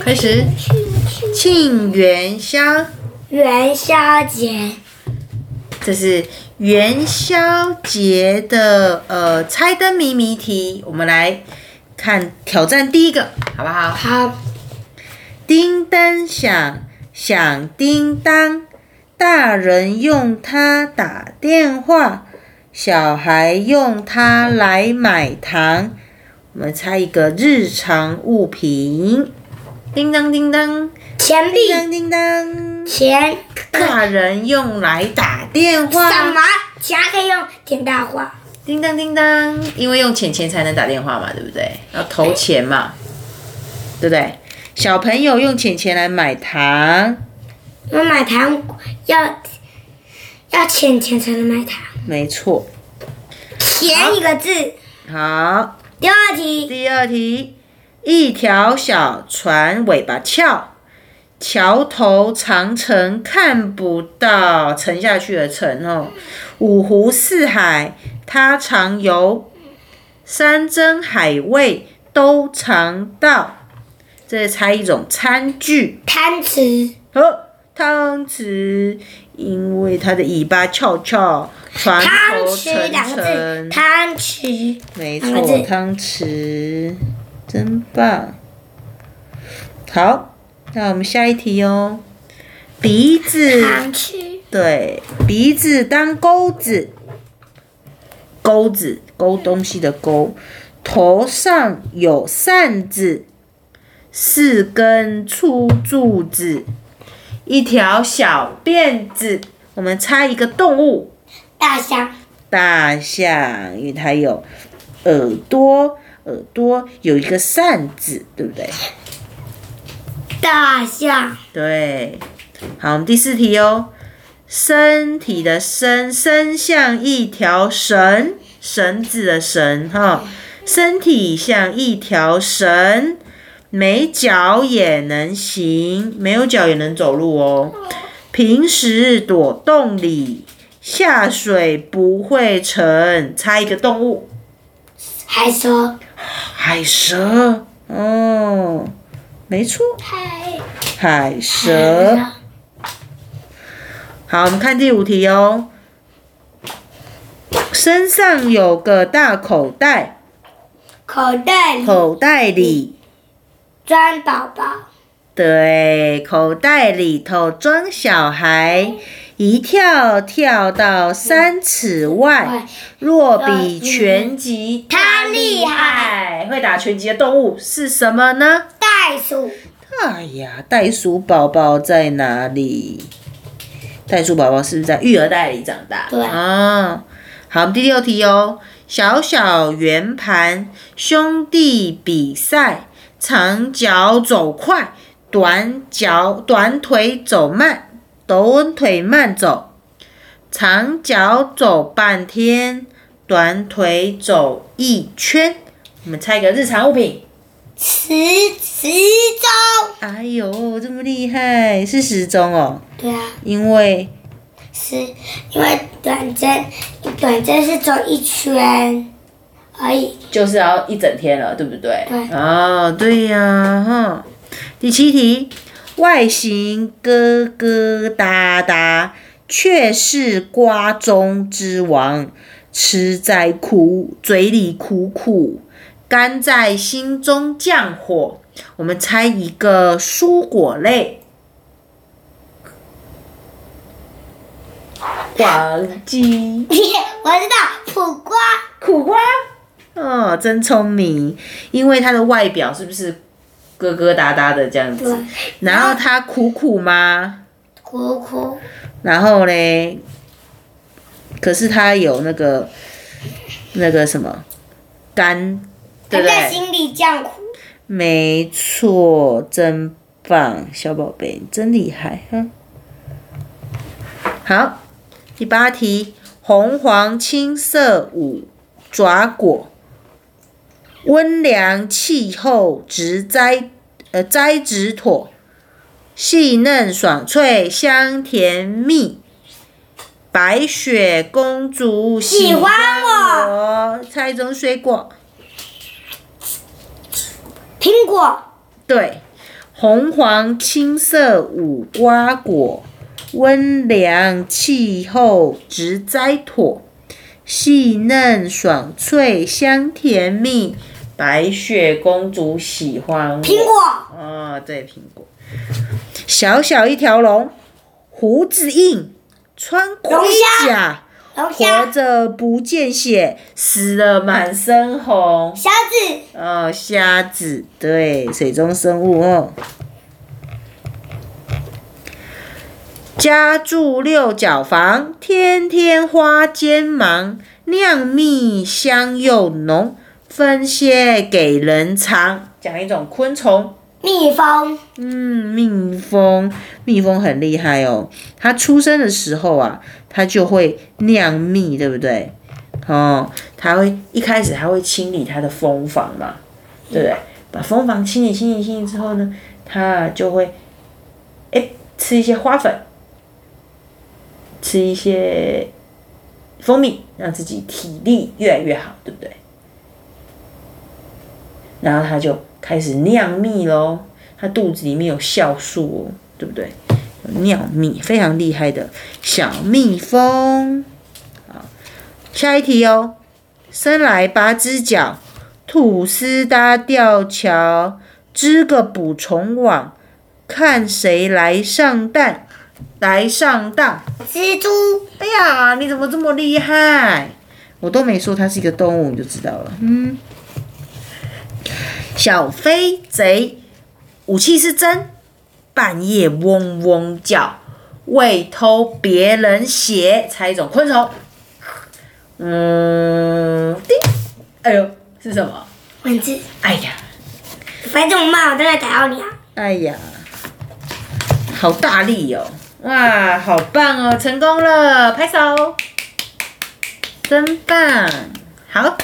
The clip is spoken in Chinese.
开始。庆元宵，元宵节，这是元宵节的呃猜灯谜谜题。我们来看挑战第一个，好不好？好，叮当响，响叮当，大人用它打电话，小孩用它来买糖。我们猜一个日常物品。叮当叮当，钱币，叮当叮当，钱，大人用来打电话。什么？钱可以用电大话？叮当叮当，因为用钱钱才能打电话嘛，对不对？要投钱嘛，对不对？小朋友用钱钱来买糖，我买糖要要钱钱才能买糖。没错。钱一个字。好，第二题，第二题，一条小船尾巴翘，桥头长城看不到，沉下去的沉哦。五湖四海它常游，山珍海味都尝到。这是猜一种餐具。汤匙，哦，汤匙，因为它的尾巴翘翘，船头沉匙两个字，沉。汤匙，没两个字错，汤匙，真棒。好，那我们下一题哦。鼻子，对，鼻子当钩子，钩子钩东西的钩，头上有扇子，四根粗柱子，一条小辫子。我们猜一个动物，大象，大象，因为它有耳朵，耳朵有一个扇子，对不对？大象，对。好，我们第四题哦。身体的身，身像一条绳，绳子的绳哈。身体像一条绳，没脚也能行，没有脚也能走路哦。平时躲洞里，下水不会沉。猜一个动物。海蛇，海蛇，哦，没错，海。海蛇。好，我们看第五题哦。身上有个大口袋，口袋里。口袋里，装宝宝，对，口袋里头装小孩，一跳跳到三尺外。若比拳击，他厉害。会打拳击的动物是什么呢？袋鼠，哎呀，袋鼠宝宝在哪里？袋鼠宝宝是不是在育儿袋里长大？对啊，好，第六题哦。小小圆盘，兄弟比赛，长脚走快，短脚短腿走慢，短腿慢走，长脚走半天，短腿走一圈。我们猜一个日常物品。时时钟，哎呦，这么厉害，是时钟哦。对啊，因为是因为短针，短针是走一圈而已，就是要一整天了，对不对？对哦，对呀，哈。第七题，外形疙疙瘩瘩，却是瓜中之王，吃在苦，嘴里苦苦，甘在心中降火。我们猜一个蔬果类。黄鸡。我知道苦瓜，苦瓜，哦，真聪明，因为它的外表是不是疙疙瘩瘩的这样子？，然后他苦苦吗？苦苦，然后嘞，可是他有那个那个什么甘，对不对？在心里这样苦，没错，真棒，小宝贝，你真厉害哼。好，第八题，红黄青色五爪果，温凉气候植栽，呃栽植妥，细嫩爽脆香甜蜜。白雪公主喜欢我，猜一种水果。苹果，对，红黄青色五瓜果，温凉气候植栽妥，细嫩爽脆香甜蜜，白雪公主喜欢。苹果，哦，对，苹果。小小一条龙，胡子硬，穿盔甲，活，着不见血，死了满身红。虾子，哦，虾子，对，水中生物哦。家住六角房，天天花间忙，酿蜜香又浓，分些给人尝。讲一种昆虫，蜜蜂，嗯，蜜蜂，蜜蜂很厉害哦。它出生的时候啊，它就会酿蜜，对不对？哦，它会一开始它会清理它的蜂房嘛，对不对？把蜂房清理、清理、清理之后呢，它就会，哎，吃一些花粉，吃一些蜂蜜，让自己体力越来越好，对不对？然后它就开始酿蜜喽。它肚子里面有酵素哦，对不对？有酿蜜，非常厉害的小蜜蜂。好，下一题哦。生来八只脚，吐丝搭吊桥，织个捕虫网，看谁来上当，来上当。蜘蛛，哎呀，你怎么这么厉害？我都没说它是一个动物，你就知道了。嗯，小飞贼，武器是针，半夜嗡嗡叫，为偷别人血。猜一种昆虫。嗯，叮，哎呦，是什么？蚊子，哎呀，反正我骂，我真的打到你啊！哎呀，好大力哦！哇，好棒哦，成功了，拍手，真棒！好，